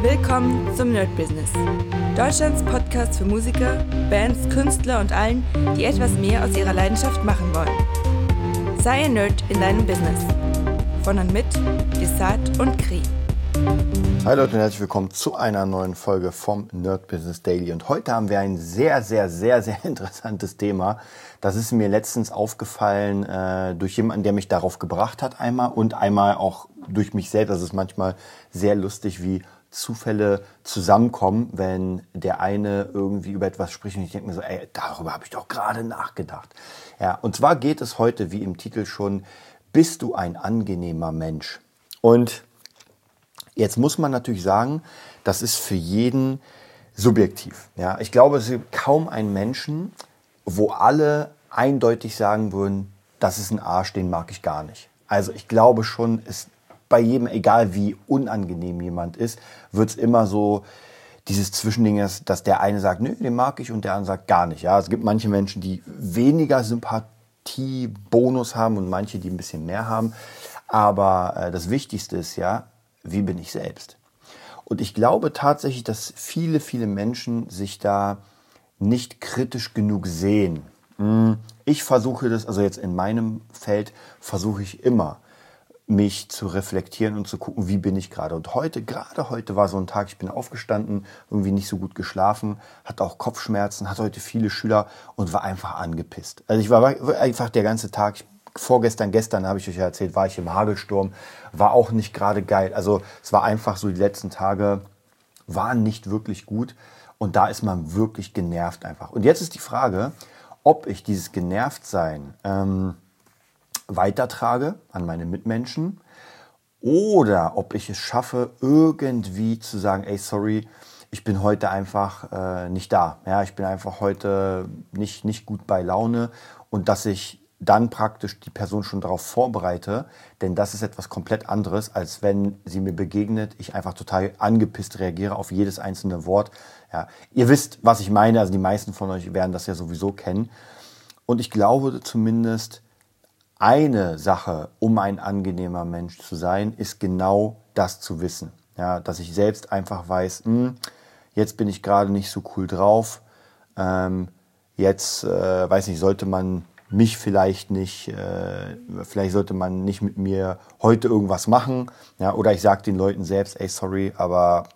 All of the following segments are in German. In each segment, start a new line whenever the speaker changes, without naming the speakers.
Willkommen zum Nerd Business. Deutschlands Podcast für Musiker, Bands, Künstler und allen, die etwas mehr aus ihrer Leidenschaft machen wollen. Sei ein Nerd in deinem Business. Von und mit Desart und Kri.
Hi Leute und herzlich willkommen zu einer neuen Folge vom Nerd Business Daily. Und heute haben wir ein sehr, sehr, sehr, sehr interessantes Thema. Das ist mir letztens aufgefallen äh, durch jemanden, der mich darauf gebracht hat einmal und einmal auch durch mich selbst. Das ist manchmal sehr lustig, wie Zufälle zusammenkommen, wenn der eine irgendwie über etwas spricht und ich denke mir so, ey, darüber habe ich doch gerade nachgedacht. Ja, und zwar geht es heute, wie im Titel schon, bist du ein angenehmer Mensch? Und jetzt muss man natürlich sagen, das ist für jeden subjektiv. Ja, ich glaube, es gibt kaum einen Menschen, wo alle eindeutig sagen würden, das ist ein Arsch, den mag ich gar nicht. Also ich glaube schon, es bei jedem, egal wie unangenehm jemand ist, wird es immer so dieses Zwischending ist, dass der eine sagt, nö, den mag ich und der andere sagt gar nicht. Ja, es gibt manche Menschen, die weniger Sympathiebonus haben und manche, die ein bisschen mehr haben. Aber äh, das Wichtigste ist ja, wie bin ich selbst? Und ich glaube tatsächlich, dass viele, viele Menschen sich da nicht kritisch genug sehen. Hm, ich versuche das, also jetzt in meinem Feld versuche ich immer, mich zu reflektieren und zu gucken, wie bin ich gerade. Und heute, gerade heute war so ein Tag, ich bin aufgestanden, irgendwie nicht so gut geschlafen, hatte auch Kopfschmerzen, hatte heute viele Schüler und war einfach angepisst. Also ich war einfach der ganze Tag, vorgestern, gestern habe ich euch ja erzählt, war ich im Hagelsturm, war auch nicht gerade geil. Also es war einfach so, die letzten Tage waren nicht wirklich gut und da ist man wirklich genervt einfach. Und jetzt ist die Frage, ob ich dieses Genervtsein, ähm, weitertrage an meine Mitmenschen oder ob ich es schaffe, irgendwie zu sagen, ey, sorry, ich bin heute einfach äh, nicht da. Ja, ich bin einfach heute nicht, nicht gut bei Laune und dass ich dann praktisch die Person schon darauf vorbereite, denn das ist etwas komplett anderes, als wenn sie mir begegnet, ich einfach total angepisst reagiere auf jedes einzelne Wort. Ja, ihr wisst, was ich meine, also die meisten von euch werden das ja sowieso kennen. Und ich glaube zumindest, eine Sache, um ein angenehmer Mensch zu sein, ist genau das zu wissen. Ja, dass ich selbst einfach weiß, mh, hm, jetzt bin ich gerade nicht so cool drauf. Ähm, jetzt, äh, weiß nicht, sollte man mich vielleicht nicht, äh, vielleicht sollte man nicht mit mir heute irgendwas machen. Ja, oder ich sage den Leuten selbst, ey, sorry, aber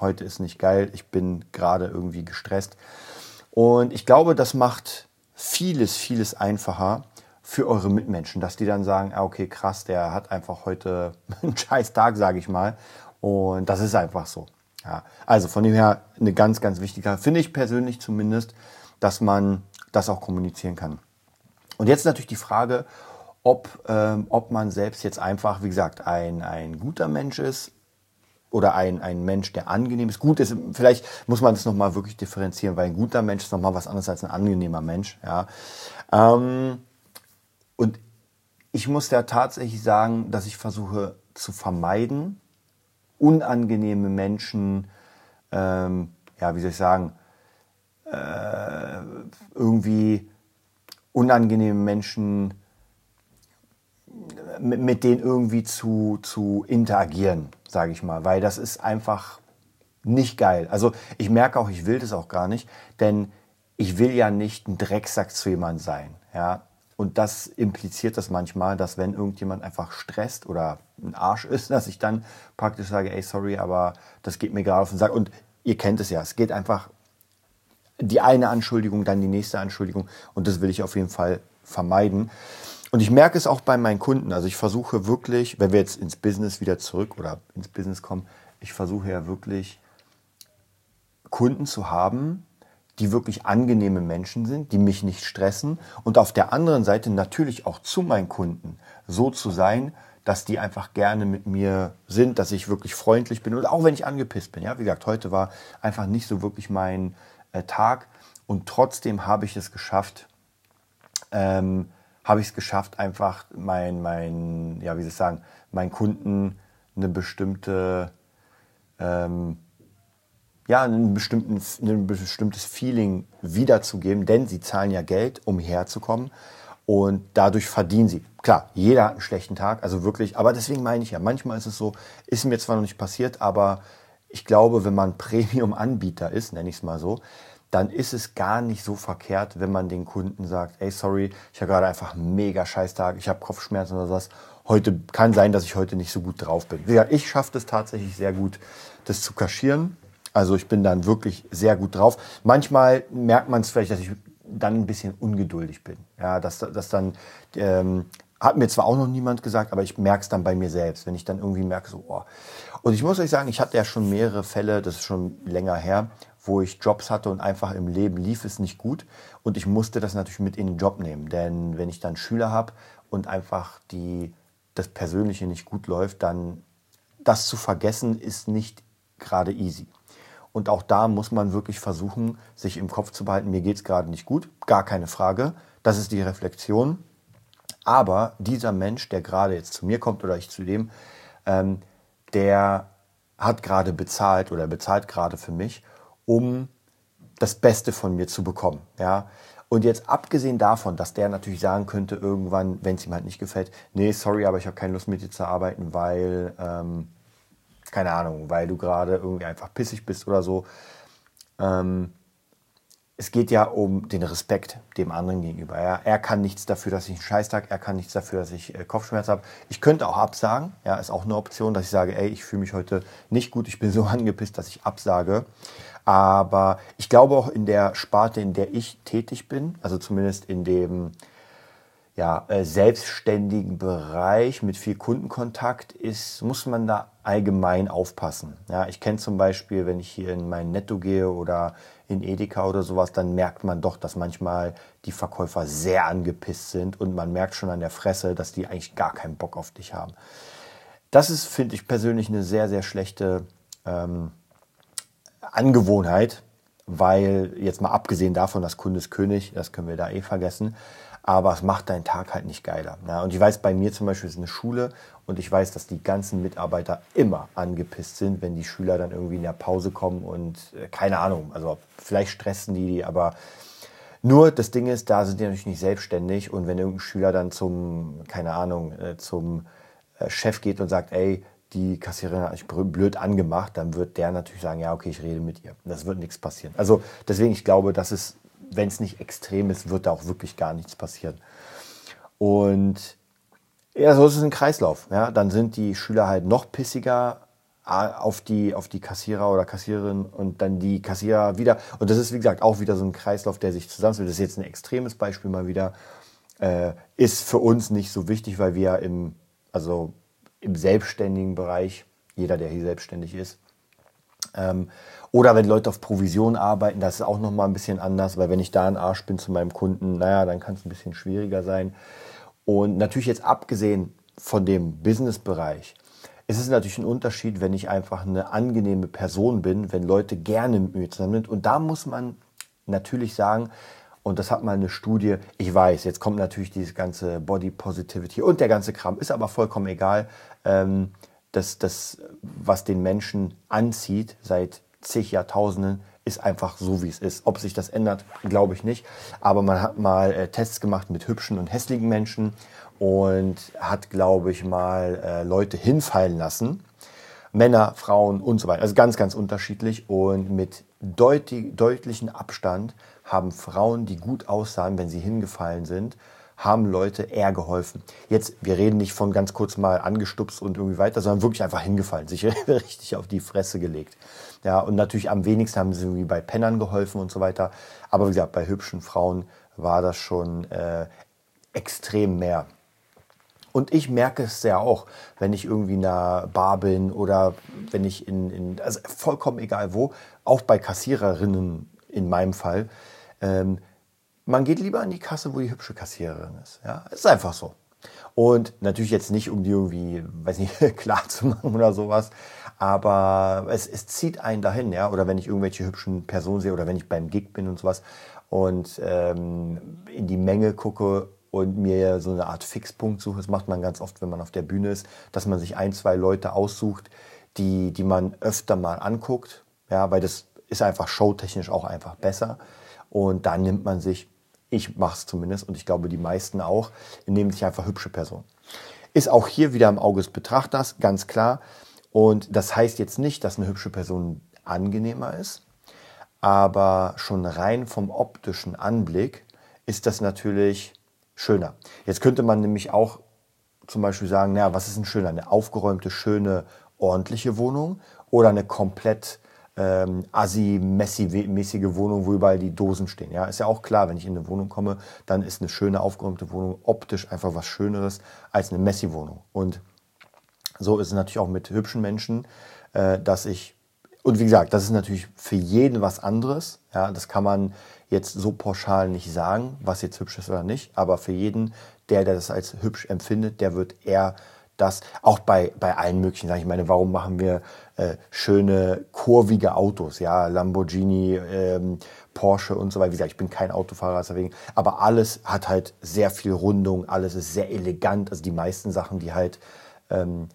heute ist nicht geil, ich bin gerade irgendwie gestresst. Und ich glaube, das macht vieles, vieles einfacher, für eure Mitmenschen, dass die dann sagen, ah, okay, krass, der hat einfach heute einen scheiß Tag, sage ich mal. Und das ist einfach so. Ja, also von dem her eine ganz, ganz wichtige, finde ich persönlich zumindest, dass man das auch kommunizieren kann. Und jetzt natürlich die Frage, ob, ähm, ob man selbst jetzt einfach, wie gesagt, ein, ein guter Mensch ist oder ein, ein Mensch, der angenehm ist. Gut ist, vielleicht muss man das nochmal wirklich differenzieren, weil ein guter Mensch ist nochmal was anderes als ein angenehmer Mensch. Ja. Ähm, und ich muss da tatsächlich sagen, dass ich versuche zu vermeiden, unangenehme Menschen, ähm, ja, wie soll ich sagen, äh, irgendwie unangenehme Menschen mit, mit denen irgendwie zu, zu interagieren, sage ich mal, weil das ist einfach nicht geil. Also ich merke auch, ich will das auch gar nicht, denn ich will ja nicht ein Drecksack zu jemand sein. Ja, und das impliziert das manchmal, dass wenn irgendjemand einfach stresst oder ein Arsch ist, dass ich dann praktisch sage, ey, sorry, aber das geht mir gerade auf den Sack. Und ihr kennt es ja, es geht einfach die eine Anschuldigung, dann die nächste Anschuldigung. Und das will ich auf jeden Fall vermeiden. Und ich merke es auch bei meinen Kunden. Also ich versuche wirklich, wenn wir jetzt ins Business wieder zurück oder ins Business kommen, ich versuche ja wirklich Kunden zu haben, die wirklich angenehme Menschen sind, die mich nicht stressen und auf der anderen Seite natürlich auch zu meinen Kunden so zu sein, dass die einfach gerne mit mir sind, dass ich wirklich freundlich bin und auch wenn ich angepisst bin. Ja, wie gesagt, heute war einfach nicht so wirklich mein äh, Tag und trotzdem habe ich es geschafft, ähm, habe ich es geschafft, einfach mein, mein, ja, wie soll ich sagen, meinen Kunden eine bestimmte ähm, ja, ein, ein bestimmtes Feeling wiederzugeben, denn sie zahlen ja Geld, um herzukommen und dadurch verdienen sie. Klar, jeder hat einen schlechten Tag, also wirklich, aber deswegen meine ich ja, manchmal ist es so, ist mir zwar noch nicht passiert, aber ich glaube, wenn man Premium-Anbieter ist, nenne ich es mal so, dann ist es gar nicht so verkehrt, wenn man den Kunden sagt, ey, sorry, ich habe gerade einfach einen mega Scheißtag, ich habe Kopfschmerzen oder sowas. Heute kann sein, dass ich heute nicht so gut drauf bin. Wie gesagt, ich schaffe es tatsächlich sehr gut, das zu kaschieren. Also ich bin dann wirklich sehr gut drauf. Manchmal merkt man es vielleicht, dass ich dann ein bisschen ungeduldig bin. Ja, dass, dass dann ähm, hat mir zwar auch noch niemand gesagt, aber ich merke es dann bei mir selbst, wenn ich dann irgendwie merke, so, oh. Und ich muss euch sagen, ich hatte ja schon mehrere Fälle, das ist schon länger her, wo ich Jobs hatte und einfach im Leben lief es nicht gut. Und ich musste das natürlich mit in den Job nehmen. Denn wenn ich dann Schüler habe und einfach die, das Persönliche nicht gut läuft, dann das zu vergessen ist nicht gerade easy. Und auch da muss man wirklich versuchen, sich im Kopf zu behalten, mir geht es gerade nicht gut, gar keine Frage. Das ist die Reflexion. Aber dieser Mensch, der gerade jetzt zu mir kommt oder ich zu dem, ähm, der hat gerade bezahlt oder bezahlt gerade für mich, um das Beste von mir zu bekommen. Ja? Und jetzt abgesehen davon, dass der natürlich sagen könnte irgendwann, wenn es ihm halt nicht gefällt, nee, sorry, aber ich habe keine Lust mit dir zu arbeiten, weil, ähm, keine Ahnung, weil du gerade irgendwie einfach pissig bist oder so. Ähm, es geht ja um den Respekt dem anderen gegenüber. Ja. Er kann nichts dafür, dass ich einen Scheißtag, er kann nichts dafür, dass ich äh, Kopfschmerz habe. Ich könnte auch absagen, ja, ist auch eine Option, dass ich sage, ey, ich fühle mich heute nicht gut, ich bin so angepisst, dass ich absage. Aber ich glaube auch in der Sparte, in der ich tätig bin, also zumindest in dem ja, äh, selbstständigen Bereich mit viel Kundenkontakt ist, muss man da allgemein aufpassen. Ja, ich kenne zum Beispiel, wenn ich hier in mein Netto gehe oder in Edeka oder sowas, dann merkt man doch, dass manchmal die Verkäufer sehr angepisst sind und man merkt schon an der Fresse, dass die eigentlich gar keinen Bock auf dich haben. Das ist, finde ich persönlich, eine sehr, sehr schlechte ähm, Angewohnheit, weil jetzt mal abgesehen davon, dass Kunde ist König, das können wir da eh vergessen, aber es macht deinen Tag halt nicht geiler. Ja, und ich weiß, bei mir zum Beispiel ist eine Schule und ich weiß, dass die ganzen Mitarbeiter immer angepisst sind, wenn die Schüler dann irgendwie in der Pause kommen und äh, keine Ahnung, also vielleicht stressen die, aber nur das Ding ist, da sind die natürlich nicht selbstständig und wenn irgendein Schüler dann zum, keine Ahnung, äh, zum äh, Chef geht und sagt, ey, die Kassiererin hat mich blöd angemacht, dann wird der natürlich sagen, ja, okay, ich rede mit ihr. Das wird nichts passieren. Also deswegen, ich glaube, das ist wenn es nicht extrem ist, wird da auch wirklich gar nichts passieren. Und ja, so ist es ein Kreislauf. Ja? Dann sind die Schüler halt noch pissiger auf die, auf die Kassierer oder Kassiererin und dann die Kassierer wieder. Und das ist, wie gesagt, auch wieder so ein Kreislauf, der sich zusammenführt. Das ist jetzt ein extremes Beispiel mal wieder. Äh, ist für uns nicht so wichtig, weil wir im, also im selbstständigen Bereich, jeder, der hier selbstständig ist, ähm, oder wenn Leute auf Provision arbeiten, das ist auch nochmal ein bisschen anders, weil wenn ich da ein Arsch bin zu meinem Kunden, naja, dann kann es ein bisschen schwieriger sein. Und natürlich jetzt abgesehen von dem Business-Bereich, ist es natürlich ein Unterschied, wenn ich einfach eine angenehme Person bin, wenn Leute gerne mit mir zusammen sind. Und da muss man natürlich sagen, und das hat mal eine Studie, ich weiß, jetzt kommt natürlich dieses ganze Body Positivity und der ganze Kram, ist aber vollkommen egal. Ähm, das, das, was den Menschen anzieht seit zig Jahrtausenden, ist einfach so, wie es ist. Ob sich das ändert, glaube ich nicht. Aber man hat mal äh, Tests gemacht mit hübschen und hässlichen Menschen und hat, glaube ich, mal äh, Leute hinfallen lassen. Männer, Frauen und so weiter. Also ganz, ganz unterschiedlich. Und mit deutlich, deutlichen Abstand haben Frauen, die gut aussahen, wenn sie hingefallen sind, haben Leute eher geholfen. Jetzt, wir reden nicht von ganz kurz mal angestupst und irgendwie weiter, sondern wirklich einfach hingefallen, sich richtig auf die Fresse gelegt. Ja, und natürlich am wenigsten haben sie irgendwie bei Pennern geholfen und so weiter. Aber wie gesagt, bei hübschen Frauen war das schon äh, extrem mehr. Und ich merke es ja auch, wenn ich irgendwie in einer Bar bin oder wenn ich in, in also vollkommen egal wo, auch bei Kassiererinnen in meinem Fall, ähm, man geht lieber an die Kasse, wo die hübsche Kassiererin ist. Ja, ist einfach so. Und natürlich jetzt nicht, um die irgendwie, weiß nicht, klar zu machen oder sowas. Aber es, es zieht einen dahin, ja. Oder wenn ich irgendwelche hübschen Personen sehe oder wenn ich beim Gig bin und sowas und ähm, in die Menge gucke und mir so eine Art Fixpunkt suche. Das macht man ganz oft, wenn man auf der Bühne ist, dass man sich ein, zwei Leute aussucht, die, die man öfter mal anguckt. Ja, weil das ist einfach showtechnisch auch einfach besser. Und dann nimmt man sich ich mache es zumindest und ich glaube die meisten auch, nehmen sich einfach hübsche Personen. Ist auch hier wieder im Auge des Betrachters, ganz klar. Und das heißt jetzt nicht, dass eine hübsche Person angenehmer ist, aber schon rein vom optischen Anblick ist das natürlich schöner. Jetzt könnte man nämlich auch zum Beispiel sagen, naja, was ist ein schöner? Eine aufgeräumte, schöne, ordentliche Wohnung oder eine komplett ähm, assi-mäßige Wohnung, wo überall die Dosen stehen. Ja, ist ja auch klar, wenn ich in eine Wohnung komme, dann ist eine schöne, aufgeräumte Wohnung optisch einfach was Schöneres als eine Messi-Wohnung. Und so ist es natürlich auch mit hübschen Menschen, äh, dass ich, und wie gesagt, das ist natürlich für jeden was anderes. Ja, das kann man jetzt so pauschal nicht sagen, was jetzt hübsch ist oder nicht, aber für jeden, der, der das als hübsch empfindet, der wird eher das, auch bei, bei allen möglichen Sachen. Ich meine, warum machen wir äh, schöne, kurvige Autos? Ja, Lamborghini, ähm, Porsche und so weiter. Wie gesagt, ich bin kein Autofahrer, deswegen. Aber alles hat halt sehr viel Rundung, alles ist sehr elegant. Also die meisten Sachen, die halt ähm,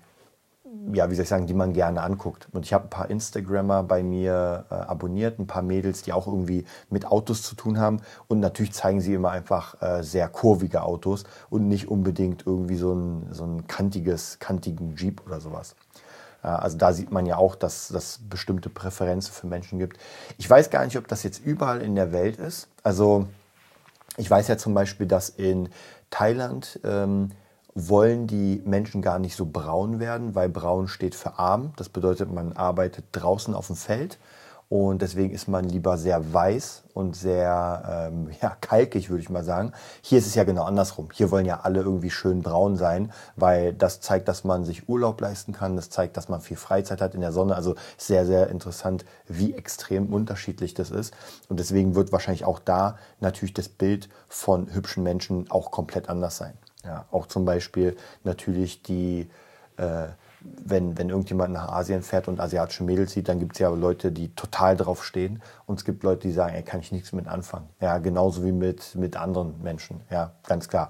ja, wie soll ich sagen, die man gerne anguckt. Und ich habe ein paar Instagrammer bei mir äh, abonniert, ein paar Mädels, die auch irgendwie mit Autos zu tun haben. Und natürlich zeigen sie immer einfach äh, sehr kurvige Autos und nicht unbedingt irgendwie so ein, so ein kantiges, kantigen Jeep oder sowas. Äh, also da sieht man ja auch, dass es bestimmte Präferenzen für Menschen gibt. Ich weiß gar nicht, ob das jetzt überall in der Welt ist. Also ich weiß ja zum Beispiel, dass in Thailand ähm, wollen die Menschen gar nicht so braun werden, weil braun steht für arm. Das bedeutet, man arbeitet draußen auf dem Feld und deswegen ist man lieber sehr weiß und sehr ähm, ja, kalkig, würde ich mal sagen. Hier ist es ja genau andersrum. Hier wollen ja alle irgendwie schön braun sein, weil das zeigt, dass man sich Urlaub leisten kann. Das zeigt, dass man viel Freizeit hat in der Sonne. Also sehr, sehr interessant, wie extrem unterschiedlich das ist. Und deswegen wird wahrscheinlich auch da natürlich das Bild von hübschen Menschen auch komplett anders sein. Ja, auch zum Beispiel natürlich die, äh, wenn, wenn irgendjemand nach Asien fährt und asiatische Mädels sieht, dann gibt es ja Leute, die total drauf stehen. Und es gibt Leute, die sagen, ey, kann ich nichts mit anfangen. Ja, genauso wie mit, mit anderen Menschen. Ja, ganz klar.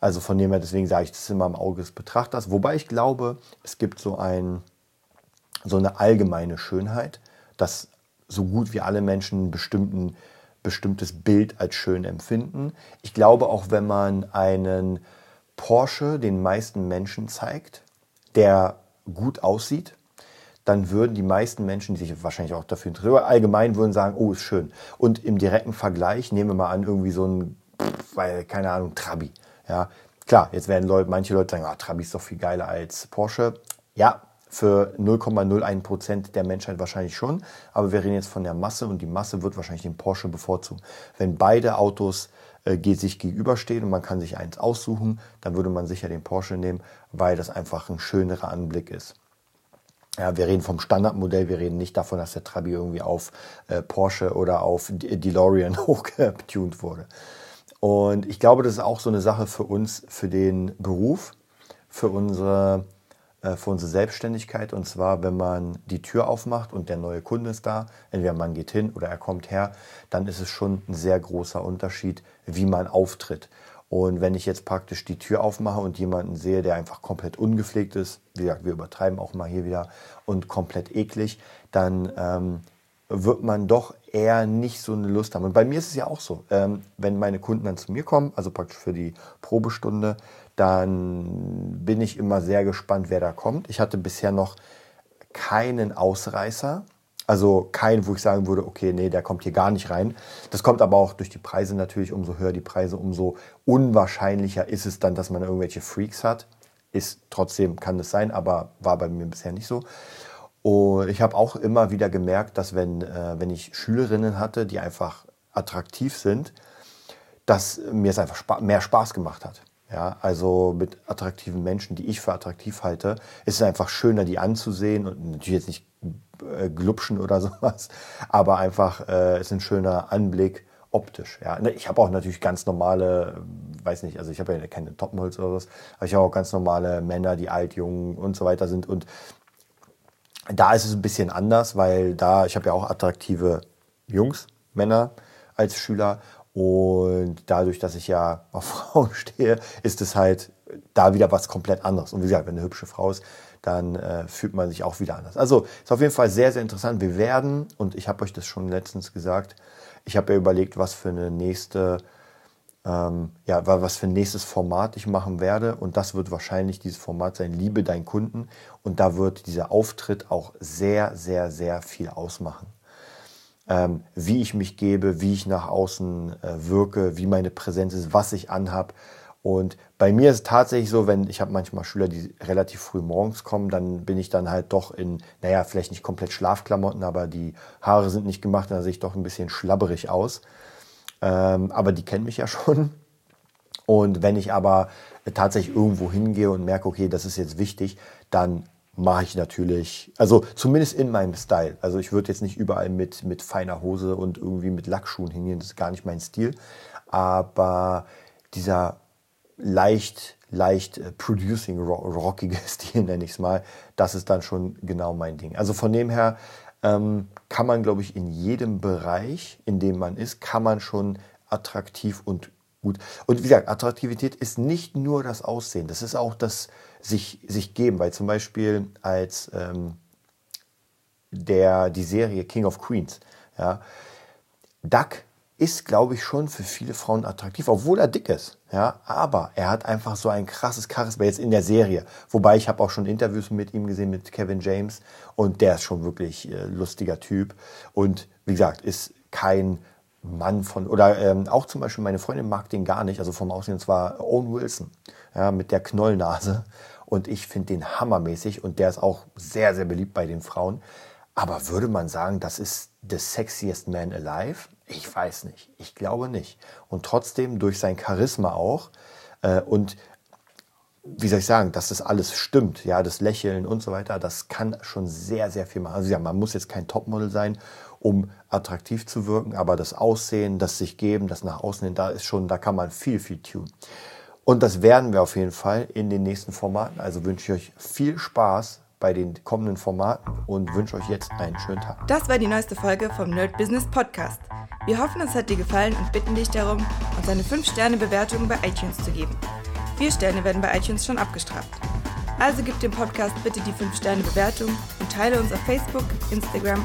Also von dem her, deswegen sage ich, das immer im Auge des Betrachters. Wobei ich glaube, es gibt so, ein, so eine allgemeine Schönheit, dass so gut wie alle Menschen einen bestimmten bestimmtes Bild als schön empfinden. Ich glaube auch, wenn man einen Porsche den meisten Menschen zeigt, der gut aussieht, dann würden die meisten Menschen, die sich wahrscheinlich auch dafür interessieren, allgemein würden sagen, oh, ist schön. Und im direkten Vergleich, nehmen wir mal an, irgendwie so ein, weil, keine Ahnung, Trabi. Ja, klar, jetzt werden Leute, manche Leute sagen, ah, Trabi ist doch viel geiler als Porsche. Ja, für 0,01 Prozent der Menschheit wahrscheinlich schon. Aber wir reden jetzt von der Masse und die Masse wird wahrscheinlich den Porsche bevorzugen. Wenn beide Autos äh, sich gegenüberstehen und man kann sich eins aussuchen, dann würde man sicher den Porsche nehmen, weil das einfach ein schönerer Anblick ist. Ja, wir reden vom Standardmodell, wir reden nicht davon, dass der Trabi irgendwie auf äh, Porsche oder auf DeLorean hochgetunt wurde. Und ich glaube, das ist auch so eine Sache für uns, für den Beruf, für unsere für unsere Selbstständigkeit. Und zwar, wenn man die Tür aufmacht und der neue Kunde ist da, entweder man geht hin oder er kommt her, dann ist es schon ein sehr großer Unterschied, wie man auftritt. Und wenn ich jetzt praktisch die Tür aufmache und jemanden sehe, der einfach komplett ungepflegt ist, wie gesagt, wir übertreiben auch mal hier wieder, und komplett eklig, dann ähm, wird man doch eher nicht so eine Lust haben. Und bei mir ist es ja auch so, ähm, wenn meine Kunden dann zu mir kommen, also praktisch für die Probestunde, dann bin ich immer sehr gespannt, wer da kommt. Ich hatte bisher noch keinen Ausreißer. Also keinen, wo ich sagen würde, okay, nee, der kommt hier gar nicht rein. Das kommt aber auch durch die Preise natürlich. Umso höher die Preise, umso unwahrscheinlicher ist es dann, dass man irgendwelche Freaks hat. Ist trotzdem, kann das sein, aber war bei mir bisher nicht so. Und ich habe auch immer wieder gemerkt, dass wenn, äh, wenn ich Schülerinnen hatte, die einfach attraktiv sind, dass mir es einfach spa mehr Spaß gemacht hat. Ja, also mit attraktiven Menschen, die ich für attraktiv halte, ist es einfach schöner, die anzusehen und natürlich jetzt nicht äh, glupschen oder sowas, aber einfach äh, ist ein schöner Anblick optisch. Ja, ne, ich habe auch natürlich ganz normale, weiß nicht, also ich habe ja keine Topmodels oder was, aber ich habe auch ganz normale Männer, die alt, jung und so weiter sind und da ist es ein bisschen anders, weil da, ich habe ja auch attraktive Jungs, Männer als Schüler und dadurch, dass ich ja auf Frauen stehe, ist es halt da wieder was komplett anderes. Und wie gesagt, wenn eine hübsche Frau ist, dann äh, fühlt man sich auch wieder anders. Also ist auf jeden Fall sehr, sehr interessant. Wir werden, und ich habe euch das schon letztens gesagt, ich habe ja überlegt, was für eine nächste ähm, ja, was für ein nächstes Format ich machen werde. Und das wird wahrscheinlich dieses Format sein, Liebe deinen Kunden. Und da wird dieser Auftritt auch sehr, sehr, sehr viel ausmachen. Ähm, wie ich mich gebe, wie ich nach außen äh, wirke, wie meine Präsenz ist, was ich anhab. Und bei mir ist es tatsächlich so, wenn ich habe manchmal Schüler, die relativ früh morgens kommen, dann bin ich dann halt doch in, naja, vielleicht nicht komplett Schlafklamotten, aber die Haare sind nicht gemacht, da sehe ich doch ein bisschen schlabberig aus. Ähm, aber die kennen mich ja schon. Und wenn ich aber tatsächlich irgendwo hingehe und merke, okay, das ist jetzt wichtig, dann mache ich natürlich, also zumindest in meinem Style. Also ich würde jetzt nicht überall mit, mit feiner Hose und irgendwie mit Lackschuhen hingehen, das ist gar nicht mein Stil. Aber dieser leicht, leicht äh, producing, rockige Stil, nenne ich es mal, das ist dann schon genau mein Ding. Also von dem her ähm, kann man, glaube ich, in jedem Bereich, in dem man ist, kann man schon attraktiv und gut. Und wie gesagt, Attraktivität ist nicht nur das Aussehen, das ist auch das sich, sich geben, weil zum Beispiel als ähm, der, die Serie King of Queens, ja, Duck ist, glaube ich, schon für viele Frauen attraktiv, obwohl er dick ist. Ja, aber er hat einfach so ein krasses Charisma jetzt in der Serie. Wobei ich habe auch schon Interviews mit ihm gesehen, mit Kevin James. Und der ist schon wirklich äh, lustiger Typ. Und wie gesagt, ist kein Mann von, oder ähm, auch zum Beispiel meine Freundin mag den gar nicht, also vom Aussehen, zwar Owen Wilson, ja, mit der Knollnase. Und ich finde den hammermäßig und der ist auch sehr, sehr beliebt bei den Frauen. Aber würde man sagen, das ist the sexiest man alive? Ich weiß nicht. Ich glaube nicht. Und trotzdem durch sein Charisma auch äh, und wie soll ich sagen, dass das alles stimmt, ja, das Lächeln und so weiter, das kann schon sehr, sehr viel machen. Also ja, man muss jetzt kein Topmodel sein, um attraktiv zu wirken, aber das Aussehen, das sich geben, das nach außen hin, da ist schon, da kann man viel, viel tun. Und das werden wir auf jeden Fall in den nächsten Formaten. Also wünsche ich euch viel Spaß bei den kommenden Formaten und wünsche euch jetzt einen schönen Tag.
Das war die neueste Folge vom Nerd Business Podcast. Wir hoffen, es hat dir gefallen und bitten dich darum, uns eine 5-Sterne-Bewertung bei iTunes zu geben. Vier Sterne werden bei iTunes schon abgestraft. Also gib dem Podcast bitte die 5-Sterne-Bewertung und teile uns auf Facebook, Instagram